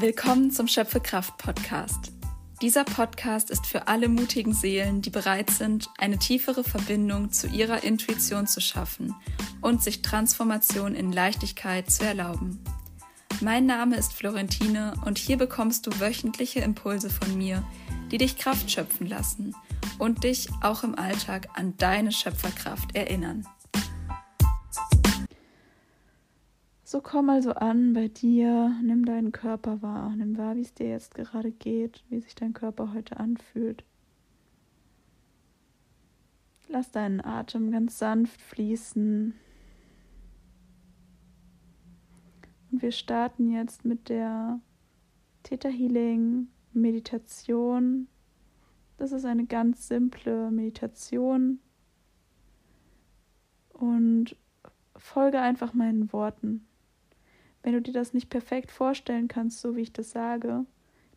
Willkommen zum Schöpfekraft Podcast. Dieser Podcast ist für alle mutigen Seelen, die bereit sind, eine tiefere Verbindung zu ihrer Intuition zu schaffen und sich Transformation in Leichtigkeit zu erlauben. Mein Name ist Florentine und hier bekommst du wöchentliche Impulse von mir, die dich Kraft schöpfen lassen und dich auch im Alltag an deine Schöpferkraft erinnern. So komm also an bei dir, nimm deinen Körper wahr, nimm wahr, wie es dir jetzt gerade geht, wie sich dein Körper heute anfühlt. Lass deinen Atem ganz sanft fließen. Und wir starten jetzt mit der Theta Healing Meditation. Das ist eine ganz simple Meditation. Und folge einfach meinen Worten. Wenn du dir das nicht perfekt vorstellen kannst, so wie ich das sage,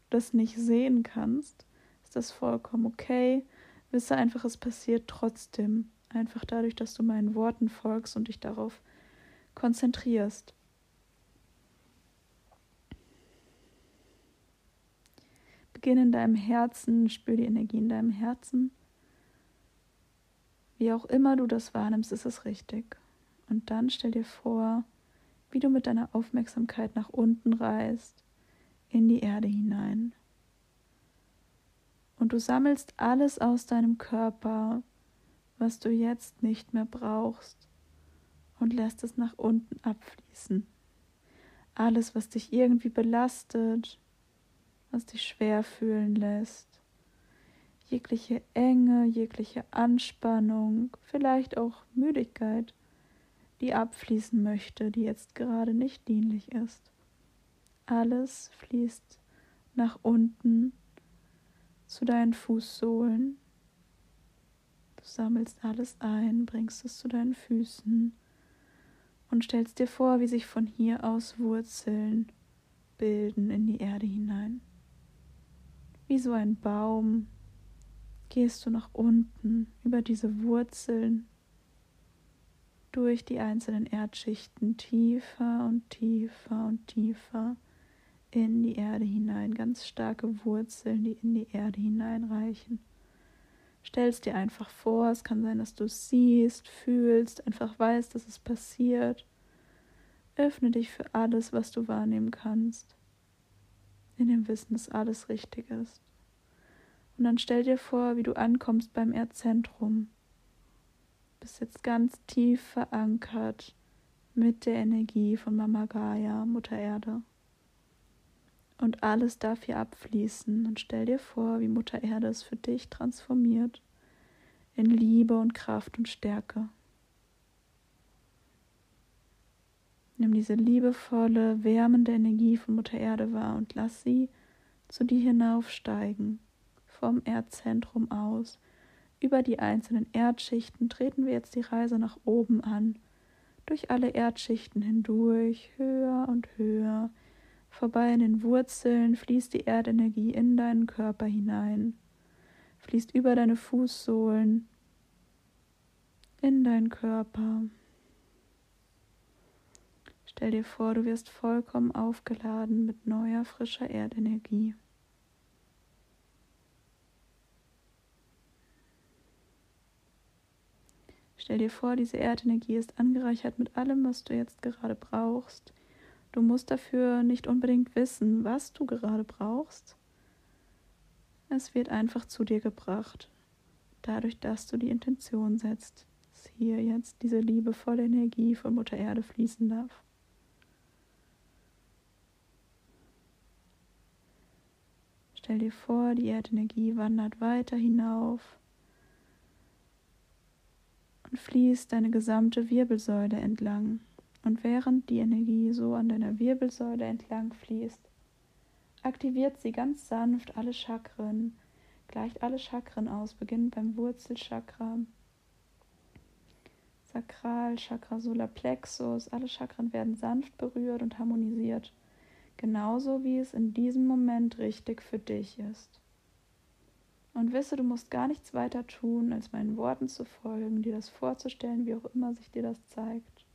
das nicht sehen kannst, ist das vollkommen okay. Wisse einfach, es passiert trotzdem. Einfach dadurch, dass du meinen Worten folgst und dich darauf konzentrierst. Beginn in deinem Herzen, spür die Energie in deinem Herzen. Wie auch immer du das wahrnimmst, ist es richtig. Und dann stell dir vor, wie du mit deiner Aufmerksamkeit nach unten reist, in die Erde hinein. Und du sammelst alles aus deinem Körper, was du jetzt nicht mehr brauchst, und lässt es nach unten abfließen. Alles, was dich irgendwie belastet, was dich schwer fühlen lässt. Jegliche Enge, jegliche Anspannung, vielleicht auch Müdigkeit die abfließen möchte, die jetzt gerade nicht dienlich ist. Alles fließt nach unten zu deinen Fußsohlen. Du sammelst alles ein, bringst es zu deinen Füßen und stellst dir vor, wie sich von hier aus Wurzeln bilden in die Erde hinein. Wie so ein Baum gehst du nach unten über diese Wurzeln durch die einzelnen Erdschichten tiefer und tiefer und tiefer in die Erde hinein, ganz starke Wurzeln, die in die Erde hineinreichen. Stellst dir einfach vor, es kann sein, dass du es siehst, fühlst, einfach weißt, dass es passiert. Öffne dich für alles, was du wahrnehmen kannst, in dem Wissen, dass alles richtig ist. Und dann stell dir vor, wie du ankommst beim Erdzentrum bist jetzt ganz tief verankert mit der Energie von Mama Gaia, Mutter Erde. Und alles darf hier abfließen und stell dir vor, wie Mutter Erde es für dich transformiert in Liebe und Kraft und Stärke. Nimm diese liebevolle, wärmende Energie von Mutter Erde wahr und lass sie zu dir hinaufsteigen, vom Erdzentrum aus, über die einzelnen Erdschichten treten wir jetzt die Reise nach oben an, durch alle Erdschichten hindurch, höher und höher. Vorbei in den Wurzeln fließt die Erdenergie in deinen Körper hinein, fließt über deine Fußsohlen in deinen Körper. Stell dir vor, du wirst vollkommen aufgeladen mit neuer, frischer Erdenergie. Stell dir vor, diese Erdenergie ist angereichert mit allem, was du jetzt gerade brauchst. Du musst dafür nicht unbedingt wissen, was du gerade brauchst. Es wird einfach zu dir gebracht, dadurch, dass du die Intention setzt, dass hier jetzt diese liebevolle Energie von Mutter Erde fließen darf. Stell dir vor, die Erdenergie wandert weiter hinauf und fließt deine gesamte Wirbelsäule entlang. Und während die Energie so an deiner Wirbelsäule entlang fließt, aktiviert sie ganz sanft alle Chakren, gleicht alle Chakren aus, beginnend beim Wurzelchakra, Sakralchakra, Solarplexus, alle Chakren werden sanft berührt und harmonisiert, genauso wie es in diesem Moment richtig für dich ist. Und wisse, du musst gar nichts weiter tun, als meinen Worten zu folgen, dir das vorzustellen, wie auch immer sich dir das zeigt.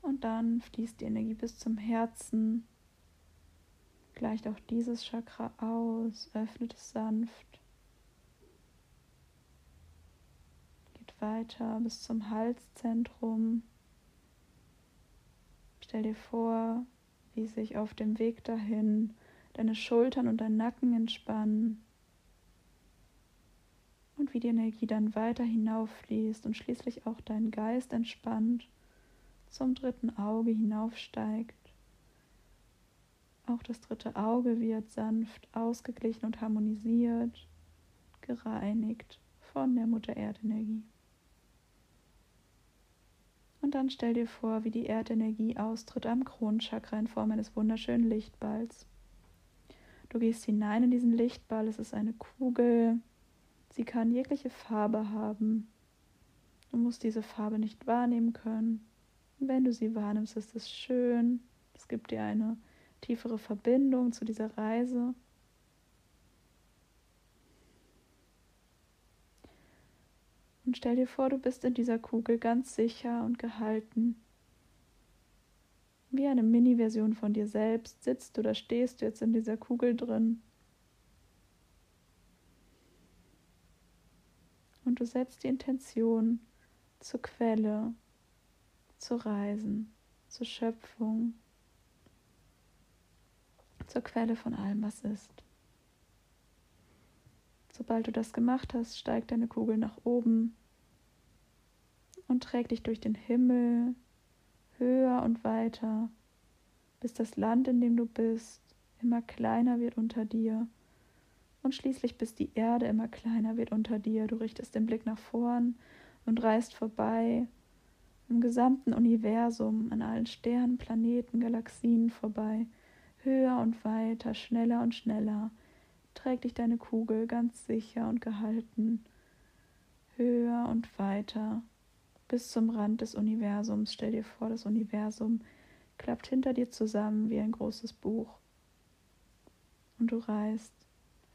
Und dann fließt die Energie bis zum Herzen, Gleicht auch dieses Chakra aus, öffnet es sanft. Geht weiter bis zum Halszentrum. Stell dir vor, wie sich auf dem Weg dahin deine Schultern und dein Nacken entspannen und wie die Energie dann weiter hinauffließt und schließlich auch dein Geist entspannt zum dritten Auge hinaufsteigt. Auch das dritte Auge wird sanft ausgeglichen und harmonisiert, gereinigt von der Mutter Erdenergie. Und dann stell dir vor, wie die Erdenergie austritt am Kronchakra in Form eines wunderschönen Lichtballs. Du gehst hinein in diesen Lichtball, es ist eine Kugel, sie kann jegliche Farbe haben. Du musst diese Farbe nicht wahrnehmen können. Wenn du sie wahrnimmst, ist es schön. Es gibt dir eine tiefere Verbindung zu dieser Reise. Und stell dir vor, du bist in dieser Kugel ganz sicher und gehalten. Wie eine Mini-Version von dir selbst sitzt oder stehst du jetzt in dieser Kugel drin. Und du setzt die Intention zur Quelle, zu Reisen, zur Schöpfung, zur Quelle von allem, was ist. Sobald du das gemacht hast, steigt deine Kugel nach oben und trägt dich durch den Himmel höher und weiter, bis das Land, in dem du bist, immer kleiner wird unter dir. Und schließlich bis die Erde immer kleiner wird unter dir. Du richtest den Blick nach vorn und reist vorbei im gesamten Universum, an allen Sternen, Planeten, Galaxien vorbei, höher und weiter, schneller und schneller, trägt dich deine Kugel ganz sicher und gehalten, höher und weiter, bis zum Rand des Universums. Stell dir vor, das Universum klappt hinter dir zusammen wie ein großes Buch. Und du reist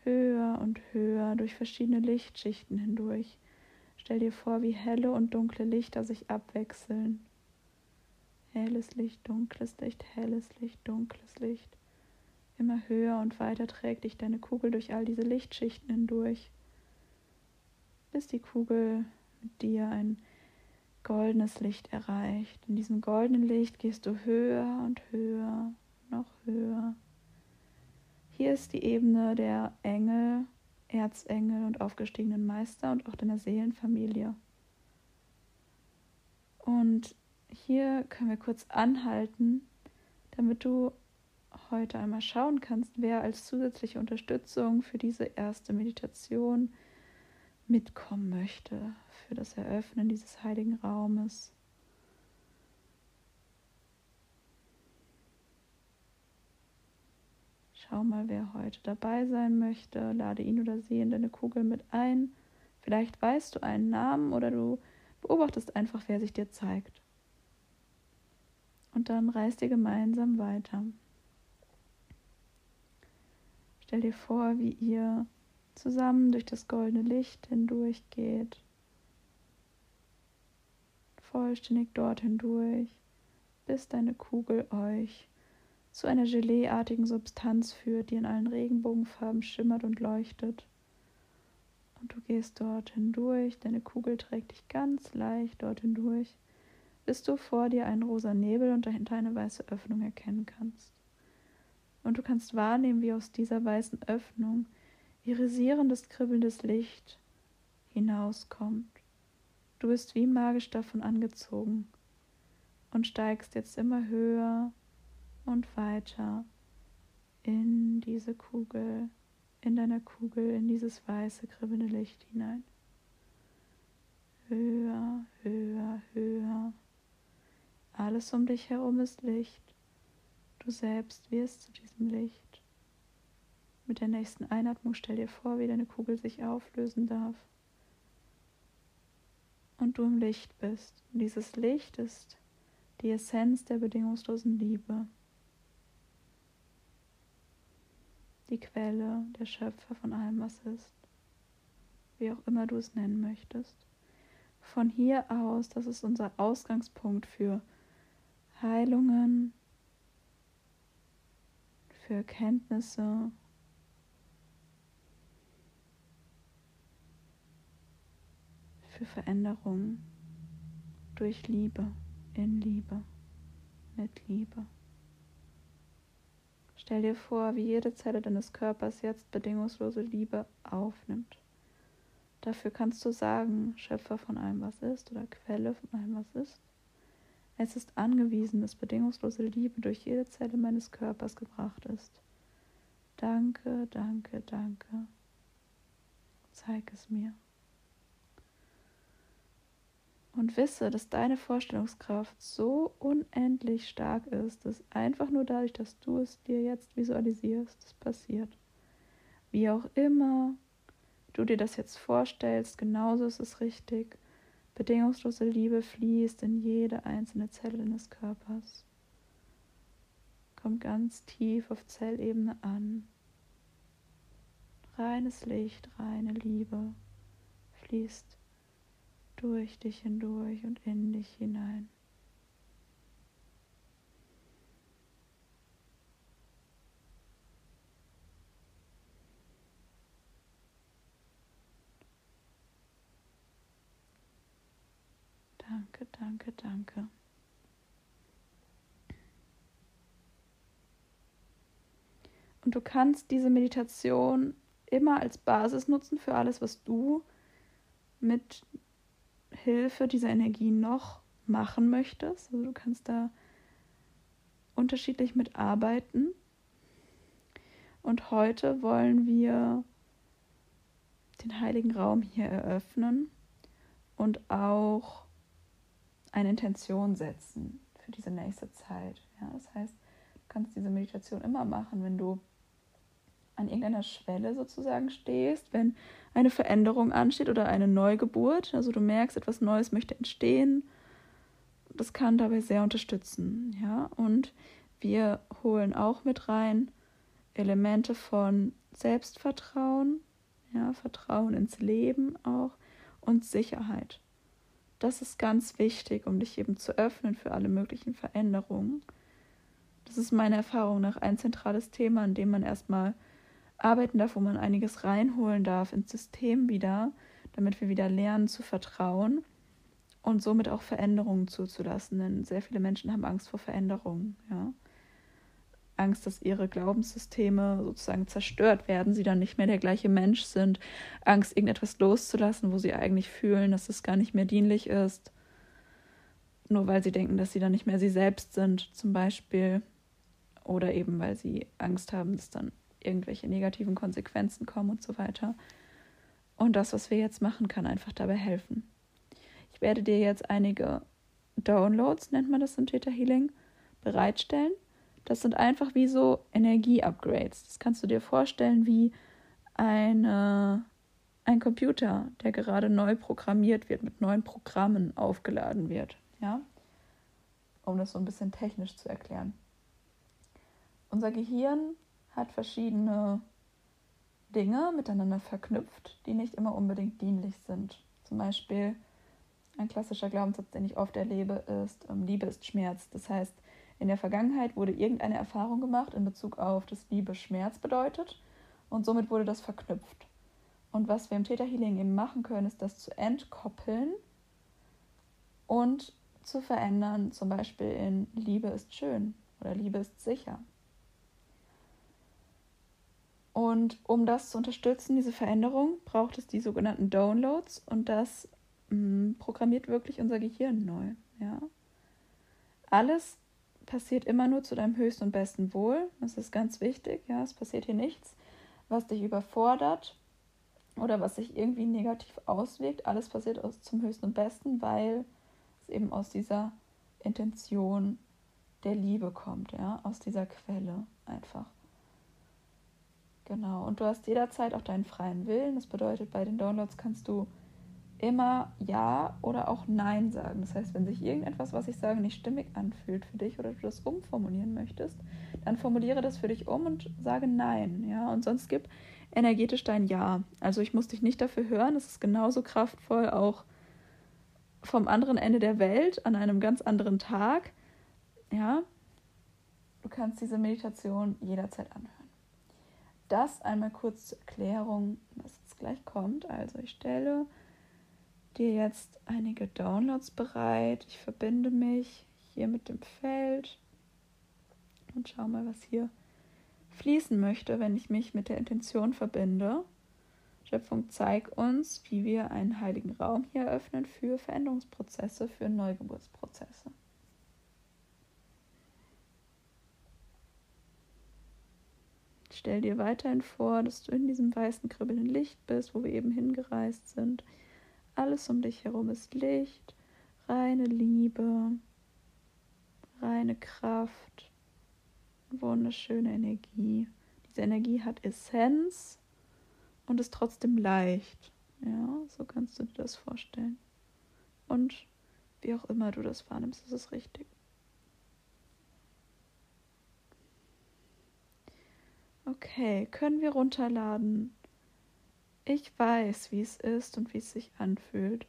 höher und höher durch verschiedene Lichtschichten hindurch, Stell dir vor, wie helle und dunkle Lichter sich abwechseln. Helles Licht, dunkles Licht, helles Licht, dunkles Licht. Immer höher und weiter trägt dich deine Kugel durch all diese Lichtschichten hindurch, bis die Kugel mit dir ein goldenes Licht erreicht. In diesem goldenen Licht gehst du höher und höher, noch höher. Hier ist die Ebene der Engel Erzengel und aufgestiegenen Meister und auch deiner Seelenfamilie. Und hier können wir kurz anhalten, damit du heute einmal schauen kannst, wer als zusätzliche Unterstützung für diese erste Meditation mitkommen möchte, für das Eröffnen dieses heiligen Raumes. Schau mal, wer heute dabei sein möchte. Lade ihn oder sie in deine Kugel mit ein. Vielleicht weißt du einen Namen oder du beobachtest einfach, wer sich dir zeigt. Und dann reist ihr gemeinsam weiter. Stell dir vor, wie ihr zusammen durch das goldene Licht hindurchgeht. Vollständig dort hindurch, bis deine Kugel euch zu einer Geleeartigen Substanz führt, die in allen Regenbogenfarben schimmert und leuchtet. Und du gehst dort hindurch, deine Kugel trägt dich ganz leicht dort hindurch, bis du vor dir einen rosa Nebel und dahinter eine weiße Öffnung erkennen kannst. Und du kannst wahrnehmen, wie aus dieser weißen Öffnung irisierendes, kribbelndes Licht hinauskommt. Du bist wie magisch davon angezogen und steigst jetzt immer höher und weiter in diese Kugel, in deiner Kugel, in dieses weiße, kribbelnde Licht hinein. Höher, höher, höher. Alles um dich herum ist Licht. Du selbst wirst zu diesem Licht. Mit der nächsten Einatmung stell dir vor, wie deine Kugel sich auflösen darf. Und du im Licht bist. Und dieses Licht ist die Essenz der bedingungslosen Liebe. die Quelle, der Schöpfer von allem, was ist, wie auch immer du es nennen möchtest. Von hier aus, das ist unser Ausgangspunkt für Heilungen, für Erkenntnisse, für Veränderungen durch Liebe, in Liebe, mit Liebe. Stell dir vor, wie jede Zelle deines Körpers jetzt bedingungslose Liebe aufnimmt. Dafür kannst du sagen, Schöpfer von allem, was ist, oder Quelle von allem, was ist. Es ist angewiesen, dass bedingungslose Liebe durch jede Zelle meines Körpers gebracht ist. Danke, danke, danke. Zeig es mir. Und wisse, dass deine Vorstellungskraft so unendlich stark ist, dass einfach nur dadurch, dass du es dir jetzt visualisierst, es passiert. Wie auch immer du dir das jetzt vorstellst, genauso ist es richtig. Bedingungslose Liebe fließt in jede einzelne Zelle deines Körpers. Kommt ganz tief auf Zellebene an. Reines Licht, reine Liebe fließt durch dich hindurch und in dich hinein. Danke, danke, danke. Und du kannst diese Meditation immer als Basis nutzen für alles, was du mit Hilfe dieser Energie noch machen möchtest. Also du kannst da unterschiedlich mit arbeiten. Und heute wollen wir den heiligen Raum hier eröffnen und auch eine Intention setzen für diese nächste Zeit. Ja, das heißt, du kannst diese Meditation immer machen, wenn du an irgendeiner Schwelle sozusagen stehst, wenn eine Veränderung ansteht oder eine Neugeburt, also du merkst, etwas Neues möchte entstehen, das kann dabei sehr unterstützen, ja. Und wir holen auch mit rein Elemente von Selbstvertrauen, ja, Vertrauen ins Leben auch und Sicherheit. Das ist ganz wichtig, um dich eben zu öffnen für alle möglichen Veränderungen. Das ist meiner Erfahrung nach ein zentrales Thema, an dem man erstmal arbeiten darf, wo man einiges reinholen darf ins System wieder, damit wir wieder lernen zu vertrauen und somit auch Veränderungen zuzulassen. Denn sehr viele Menschen haben Angst vor Veränderungen, ja. Angst, dass ihre Glaubenssysteme sozusagen zerstört werden, sie dann nicht mehr der gleiche Mensch sind, Angst, irgendetwas loszulassen, wo sie eigentlich fühlen, dass es gar nicht mehr dienlich ist, nur weil sie denken, dass sie dann nicht mehr sie selbst sind, zum Beispiel, oder eben weil sie Angst haben, dass dann irgendwelche negativen Konsequenzen kommen und so weiter. Und das, was wir jetzt machen, kann einfach dabei helfen. Ich werde dir jetzt einige Downloads, nennt man das im Theta Healing, bereitstellen. Das sind einfach wie so Energie-Upgrades. Das kannst du dir vorstellen wie eine, ein Computer, der gerade neu programmiert wird, mit neuen Programmen aufgeladen wird. Ja? Um das so ein bisschen technisch zu erklären. Unser Gehirn hat verschiedene Dinge miteinander verknüpft, die nicht immer unbedingt dienlich sind. Zum Beispiel ein klassischer Glaubenssatz, den ich oft erlebe, ist, ähm, Liebe ist Schmerz. Das heißt, in der Vergangenheit wurde irgendeine Erfahrung gemacht in Bezug auf, dass Liebe Schmerz bedeutet und somit wurde das verknüpft. Und was wir im Theta Healing eben machen können, ist das zu entkoppeln und zu verändern, zum Beispiel in Liebe ist schön oder Liebe ist sicher und um das zu unterstützen, diese Veränderung, braucht es die sogenannten Downloads und das mh, mm, programmiert wirklich unser Gehirn neu. Ja? Alles passiert immer nur zu deinem höchsten und besten Wohl. Das ist ganz wichtig. Ja? Es passiert hier nichts, was dich überfordert oder was sich irgendwie negativ auswirkt. Alles passiert aus, zum höchsten und besten, weil es eben aus dieser Intention der Liebe kommt, ja, aus dieser Quelle einfach. Genau, und du hast jederzeit auch deinen freien Willen. Das bedeutet, bei den Downloads kannst du immer Ja oder auch Nein sagen. Das heißt, wenn sich irgendetwas, was ich sage, nicht stimmig anfühlt für dich oder du das umformulieren möchtest, dann formuliere das für dich um und sage Nein. Ja, und sonst gib energetisch dein Ja. Also ich muss dich nicht dafür hören. Es ist genauso kraftvoll auch vom anderen Ende der Welt an einem ganz anderen Tag. Ja, du Du kannst diese Meditation jederzeit anhören. Das einmal kurz zur Erklärung, was jetzt gleich kommt. Also ich stelle dir jetzt einige Downloads bereit. Ich verbinde mich hier mit dem Feld und schau mal, was hier fließen möchte, wenn ich mich mit der Intention verbinde. Schöpfung, zeig uns, wie wir einen heiligen Raum hier eröffnen für Veränderungsprozesse, für Neugeburtsprozesse. Stell dir weiterhin vor, dass du in diesem weißen, kribbelnden Licht bist, wo wir eben hingereist sind. Alles um dich herum ist Licht, reine Liebe, reine Kraft, wunderschöne Energie. Diese Energie hat Essenz und ist trotzdem leicht. Ja, so kannst du dir das vorstellen. Und wie auch immer du das wahrnimmst, ist es richtig. Okay, können wir runterladen. Ich weiß, wie es ist und wie es sich anfühlt,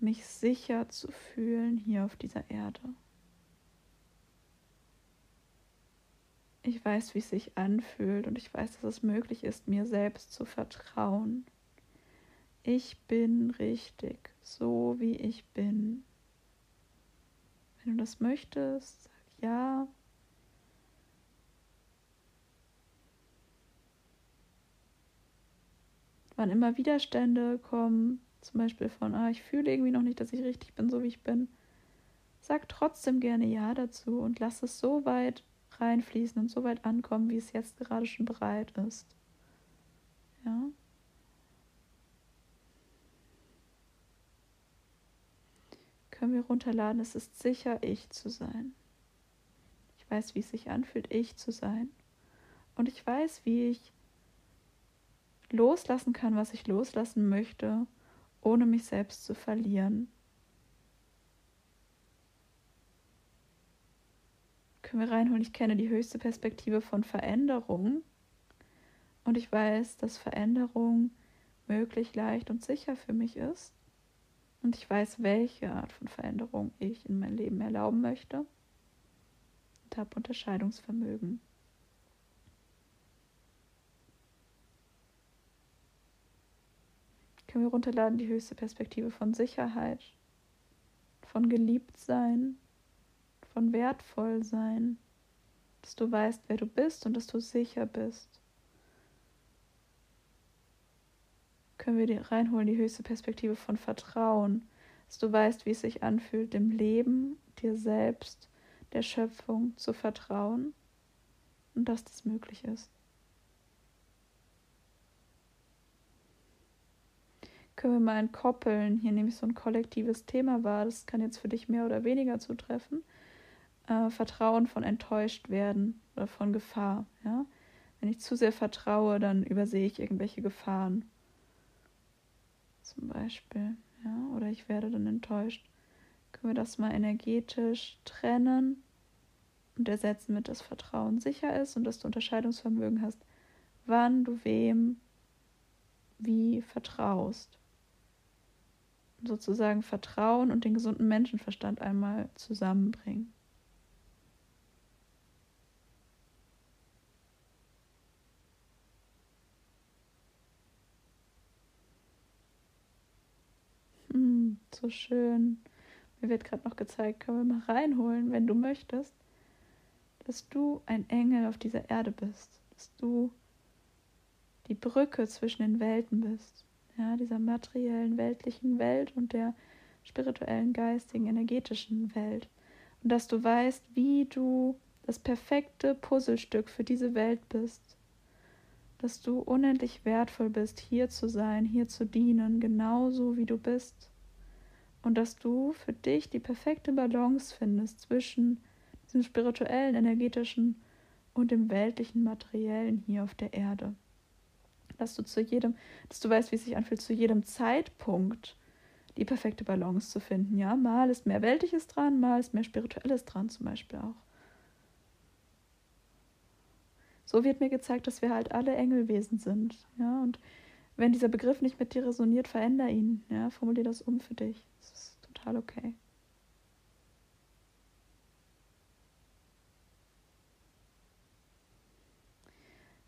mich sicher zu fühlen hier auf dieser Erde. Ich weiß, wie es sich anfühlt und ich weiß, dass es möglich ist, mir selbst zu vertrauen. Ich bin richtig, so wie ich bin. Wenn du das möchtest, sag ja. Wann immer Widerstände kommen, zum Beispiel von, ah, ich fühle irgendwie noch nicht, dass ich richtig bin, so wie ich bin, sag trotzdem gerne Ja dazu und lass es so weit reinfließen und so weit ankommen, wie es jetzt gerade schon bereit ist. Ja. Können wir runterladen, es ist sicher, ich zu sein. Ich weiß, wie es sich anfühlt, ich zu sein. Und ich weiß, wie ich loslassen kann, was ich loslassen möchte, ohne mich selbst zu verlieren. Können wir reinholen, ich kenne die höchste Perspektive von Veränderung und ich weiß, dass Veränderung möglich, leicht und sicher für mich ist. Und ich weiß, welche Art von Veränderung ich in mein Leben erlauben möchte und habe Unterscheidungsvermögen. Können wir runterladen die höchste Perspektive von Sicherheit, von Geliebtsein, von wertvoll sein, dass du weißt, wer du bist und dass du sicher bist. Können wir dir reinholen die höchste Perspektive von Vertrauen, dass du weißt, wie es sich anfühlt, dem Leben, dir selbst, der Schöpfung zu vertrauen und dass das möglich ist. Können wir mal entkoppeln. Hier nehme ich so ein kollektives Thema wahr. Das kann jetzt für dich mehr oder weniger zutreffen. Äh, Vertrauen von enttäuscht werden oder von Gefahr. Ja? Wenn ich zu sehr vertraue, dann übersehe ich irgendwelche Gefahren. Zum Beispiel. Ja? Oder ich werde dann enttäuscht. Können wir das mal energetisch trennen und ersetzen mit, dass Vertrauen sicher ist und dass du Unterscheidungsvermögen hast, wann du wem wie vertraust sozusagen Vertrauen und den gesunden Menschenverstand einmal zusammenbringen. Hm, so schön. Mir wird gerade noch gezeigt, können wir mal reinholen, wenn du möchtest, dass du ein Engel auf dieser Erde bist, dass du die Brücke zwischen den Welten bist ja, dieser materiellen, weltlichen Welt und der spirituellen, geistigen, energetischen Welt. Und dass du weißt, wie du das perfekte Puzzlestück für diese Welt bist. Dass du unendlich wertvoll bist, hier zu sein, hier zu dienen, genauso wie du bist. Und dass du für dich die perfekte Balance findest zwischen diesem spirituellen, energetischen und dem weltlichen, materiellen hier auf der Erde dass du zu jedem, dass du weißt, wie es sich anfühlt, zu jedem Zeitpunkt die perfekte Balance zu finden. Ja, mal ist mehr Weltliches dran, mal ist mehr Spirituelles dran, zum Beispiel auch. So wird mir gezeigt, dass wir halt alle Engelwesen sind. Ja, und wenn dieser Begriff nicht mit dir resoniert, veränder ihn. Ja, formulier das um für dich. Das ist total okay.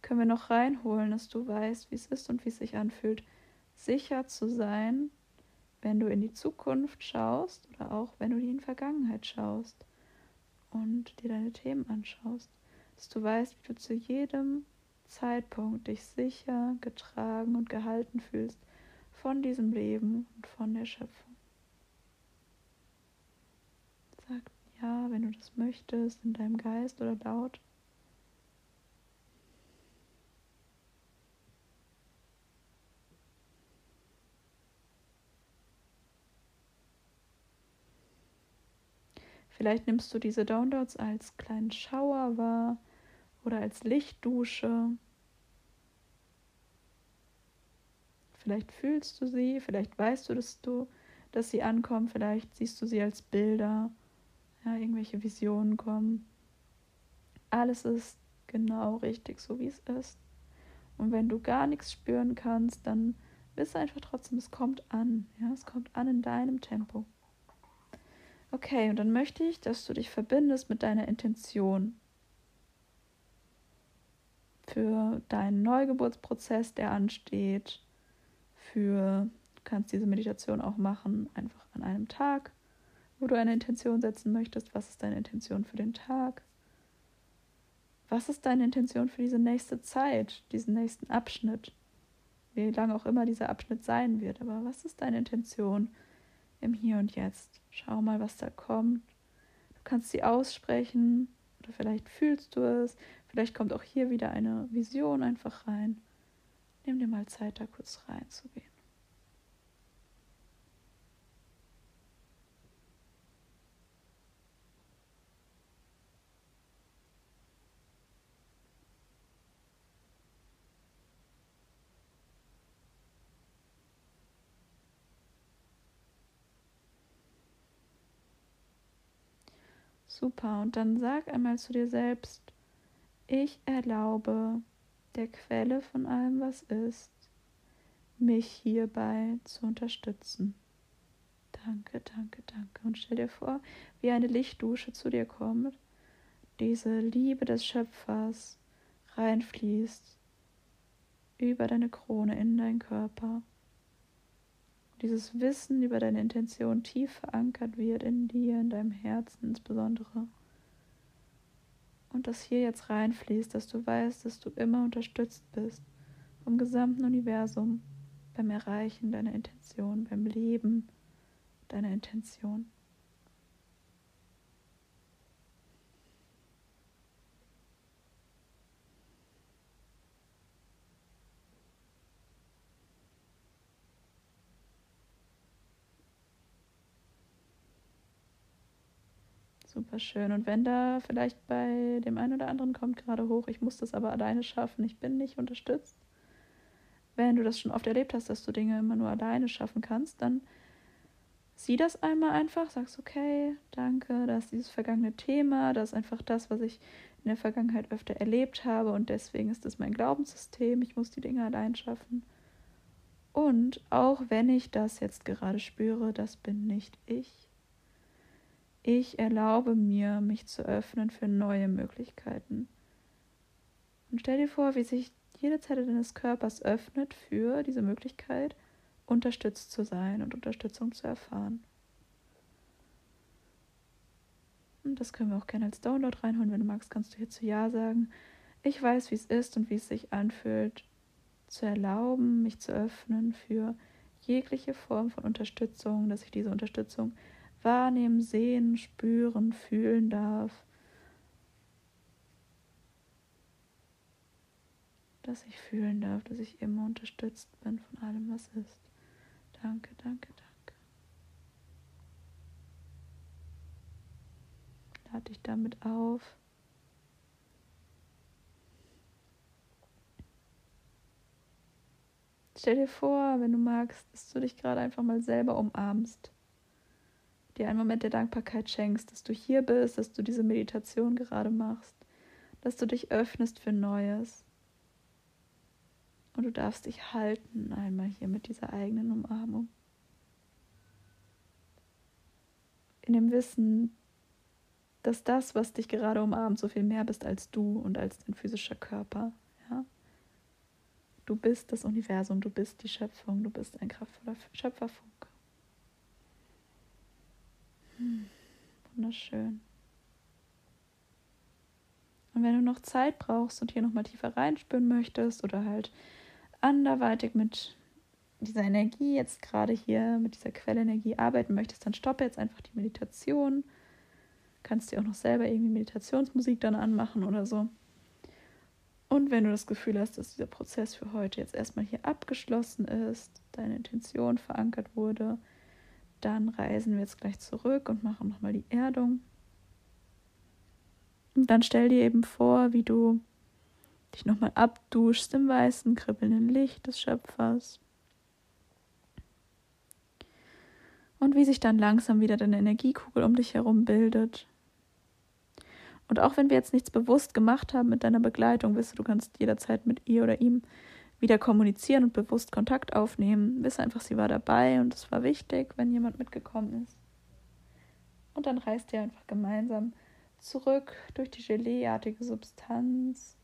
Können wir noch reinholen, dass du weißt, wie es ist und wie es sich anfühlt, sicher zu sein, wenn du in die Zukunft schaust oder auch wenn du in die Vergangenheit schaust und dir deine Themen anschaust, dass du weißt, wie du zu jedem Zeitpunkt dich sicher, getragen und gehalten fühlst von diesem Leben und von der Schöpfung. Sag ja, wenn du das möchtest, in deinem Geist oder laut. Vielleicht nimmst du diese Downloads als kleinen Schauer wahr oder als Lichtdusche. Vielleicht fühlst du sie, vielleicht weißt du, dass du, dass sie ankommen, vielleicht siehst du sie als Bilder, ja, irgendwelche Visionen kommen. Alles ist genau richtig, so wie es ist. Und wenn du gar nichts spüren kannst, dann wisse einfach trotzdem, es kommt an. Ja, es kommt an in deinem Tempo. Okay, und dann möchte ich, dass du dich verbindest mit deiner Intention für deinen Neugeburtsprozess, der ansteht. Für, du kannst diese Meditation auch machen, einfach an einem Tag, wo du eine Intention setzen möchtest. Was ist deine Intention für den Tag? Was ist deine Intention für diese nächste Zeit, diesen nächsten Abschnitt? Wie lange auch immer dieser Abschnitt sein wird, aber was ist deine Intention im Hier und Jetzt? Schau mal, was da kommt. Du kannst sie aussprechen oder vielleicht fühlst du es. Vielleicht kommt auch hier wieder eine Vision einfach rein. Nimm dir mal Zeit, da kurz reinzugehen. Super. Und dann sag einmal zu dir selbst, ich erlaube der Quelle von allem, was ist, mich hierbei zu unterstützen. Danke, danke, danke. Und stell dir vor, wie eine Lichtdusche zu dir kommt, diese Liebe des Schöpfers reinfließt über deine Krone in deinen Körper dieses Wissen über deine Intention tief verankert wird in dir, in deinem Herzen insbesondere. Und das hier jetzt reinfließt, dass du weißt, dass du immer unterstützt bist vom gesamten Universum beim Erreichen deiner Intention, beim Leben deiner Intention. Super schön. Und wenn da vielleicht bei dem einen oder anderen kommt gerade hoch, ich muss das aber alleine schaffen, ich bin nicht unterstützt. Wenn du das schon oft erlebt hast, dass du Dinge immer nur alleine schaffen kannst, dann sieh das einmal einfach, sagst, okay, danke, da ist dieses vergangene Thema, das ist einfach das, was ich in der Vergangenheit öfter erlebt habe und deswegen ist das mein Glaubenssystem, ich muss die Dinge allein schaffen. Und auch wenn ich das jetzt gerade spüre, das bin nicht ich. Ich erlaube mir, mich zu öffnen für neue Möglichkeiten. Und stell dir vor, wie sich jede Zelle deines Körpers öffnet für diese Möglichkeit, unterstützt zu sein und Unterstützung zu erfahren. Und das können wir auch gerne als Download reinholen. Wenn du magst, kannst du hierzu Ja sagen. Ich weiß, wie es ist und wie es sich anfühlt, zu erlauben, mich zu öffnen für jegliche Form von Unterstützung, dass ich diese Unterstützung wahrnehmen, sehen, spüren, fühlen darf. Dass ich fühlen darf, dass ich immer unterstützt bin von allem, was ist. Danke, danke, danke. Lade dich damit auf. Stell dir vor, wenn du magst, dass du dich gerade einfach mal selber umarmst dir einen Moment der Dankbarkeit schenkst, dass du hier bist, dass du diese Meditation gerade machst, dass du dich öffnest für Neues. Und du darfst dich halten einmal hier mit dieser eigenen Umarmung. In dem Wissen, dass das, was dich gerade umarmt, so viel mehr bist als du und als dein physischer Körper. Ja? Du bist das Universum, du bist die Schöpfung, du bist ein kraftvoller Schöpferfunke. Hm, wunderschön. Und wenn du noch Zeit brauchst und hier nochmal tiefer reinspüren möchtest oder halt anderweitig mit dieser Energie jetzt gerade hier, mit dieser Quellenergie arbeiten möchtest, dann stoppe jetzt einfach die Meditation. Kannst dir auch noch selber irgendwie Meditationsmusik dann anmachen oder so. Und wenn du das Gefühl hast, dass dieser Prozess für heute jetzt erstmal hier abgeschlossen ist, deine Intention verankert wurde, dann reisen wir jetzt gleich zurück und machen nochmal die Erdung. Und dann stell dir eben vor, wie du dich nochmal abduschst im weißen, kribbelnden Licht des Schöpfers. Und wie sich dann langsam wieder deine Energiekugel um dich herum bildet. Und auch wenn wir jetzt nichts bewusst gemacht haben mit deiner Begleitung, wisse, du kannst jederzeit mit ihr oder ihm wieder kommunizieren und bewusst Kontakt aufnehmen. Wisse einfach, sie war dabei und es war wichtig, wenn jemand mitgekommen ist. Und dann reist ihr einfach gemeinsam zurück durch die Geleeartige Substanz,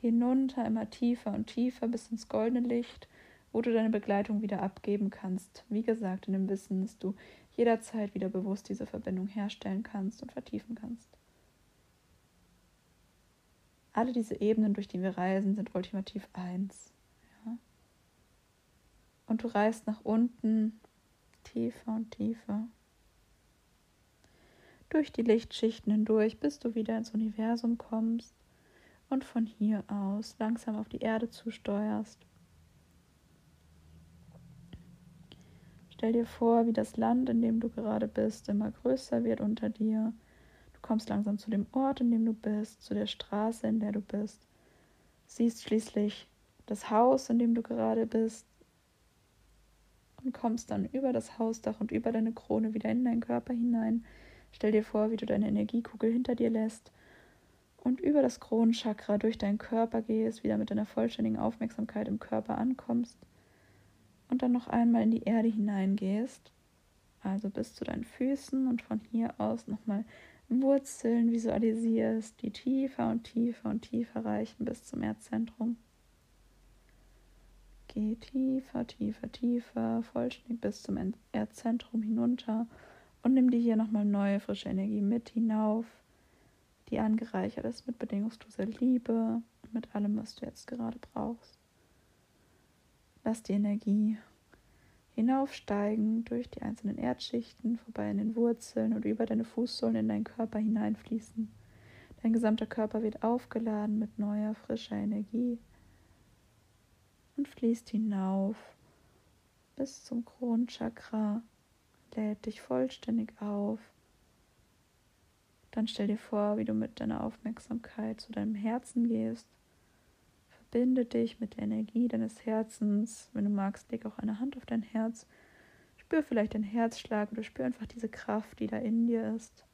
hinunter immer tiefer und tiefer bis ins goldene Licht, wo du deine Begleitung wieder abgeben kannst. Wie gesagt, in dem Wissen, dass du jederzeit wieder bewusst diese Verbindung herstellen kannst und vertiefen kannst. Alle diese Ebenen, durch die wir reisen, sind ultimativ eins. Und du reist nach unten tiefer und tiefer. Durch die Lichtschichten hindurch, bis du wieder ins Universum kommst und von hier aus langsam auf die Erde zusteuerst. Stell dir vor, wie das Land, in dem du gerade bist, immer größer wird unter dir kommst langsam zu dem Ort, in dem du bist, zu der Straße, in der du bist. Siehst schließlich das Haus, in dem du gerade bist und kommst dann über das Hausdach und über deine Krone wieder in deinen Körper hinein. Stell dir vor, wie du deine Energiekugel hinter dir lässt und über das Kronenchakra durch deinen Körper gehst, wieder mit deiner vollständigen Aufmerksamkeit im Körper ankommst und dann noch einmal in die Erde hineingehst, also bis zu deinen Füßen und von hier aus nochmal Wurzeln visualisierst, die tiefer und tiefer und tiefer reichen bis zum Erdzentrum. Geh tiefer, tiefer, tiefer, vollständig bis zum Erdzentrum hinunter und nimm dir hier nochmal neue, frische Energie mit hinauf, die angereichert ist mit bedingungsloser Liebe mit allem, was du jetzt gerade brauchst. Lass die Energie hinaufsteigen durch die einzelnen Erdschichten, vorbei an den Wurzeln und über deine Fußsohlen in deinen Körper hineinfließen. Dein gesamter Körper wird aufgeladen mit neuer, frischer Energie und fließt hinauf bis zum Kronchakra, lädt dich vollständig auf. Dann stell dir vor, wie du mit deiner Aufmerksamkeit zu deinem Herzen gehst Verbinde dich mit der Energie deines Herzens. Wenn du magst, leg auch eine Hand auf dein Herz. Spür vielleicht den Herzschlag oder spür einfach diese Kraft, die da in dir ist.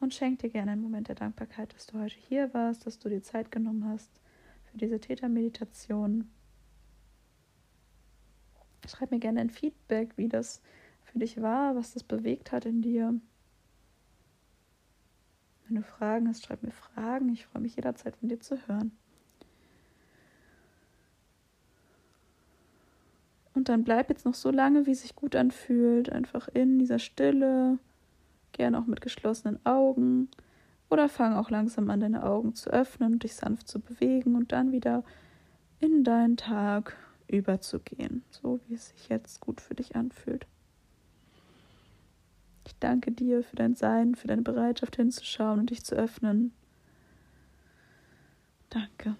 Und schenk dir gerne einen Moment der Dankbarkeit, dass du heute hier warst, dass du dir Zeit genommen hast für diese Tätermeditation. Schreib mir gerne ein Feedback, wie das für dich war, was das bewegt hat in dir. Wenn du Fragen hast, schreib mir Fragen. Ich freue mich jederzeit von dir zu hören. Und dann bleib jetzt noch so lange, wie es sich gut anfühlt, einfach in dieser Stille, gerne auch mit geschlossenen Augen. Oder fang auch langsam an, deine Augen zu öffnen und dich sanft zu bewegen und dann wieder in deinen Tag überzugehen, so wie es sich jetzt gut für dich anfühlt. Ich danke dir für dein Sein, für deine Bereitschaft hinzuschauen und dich zu öffnen. Danke.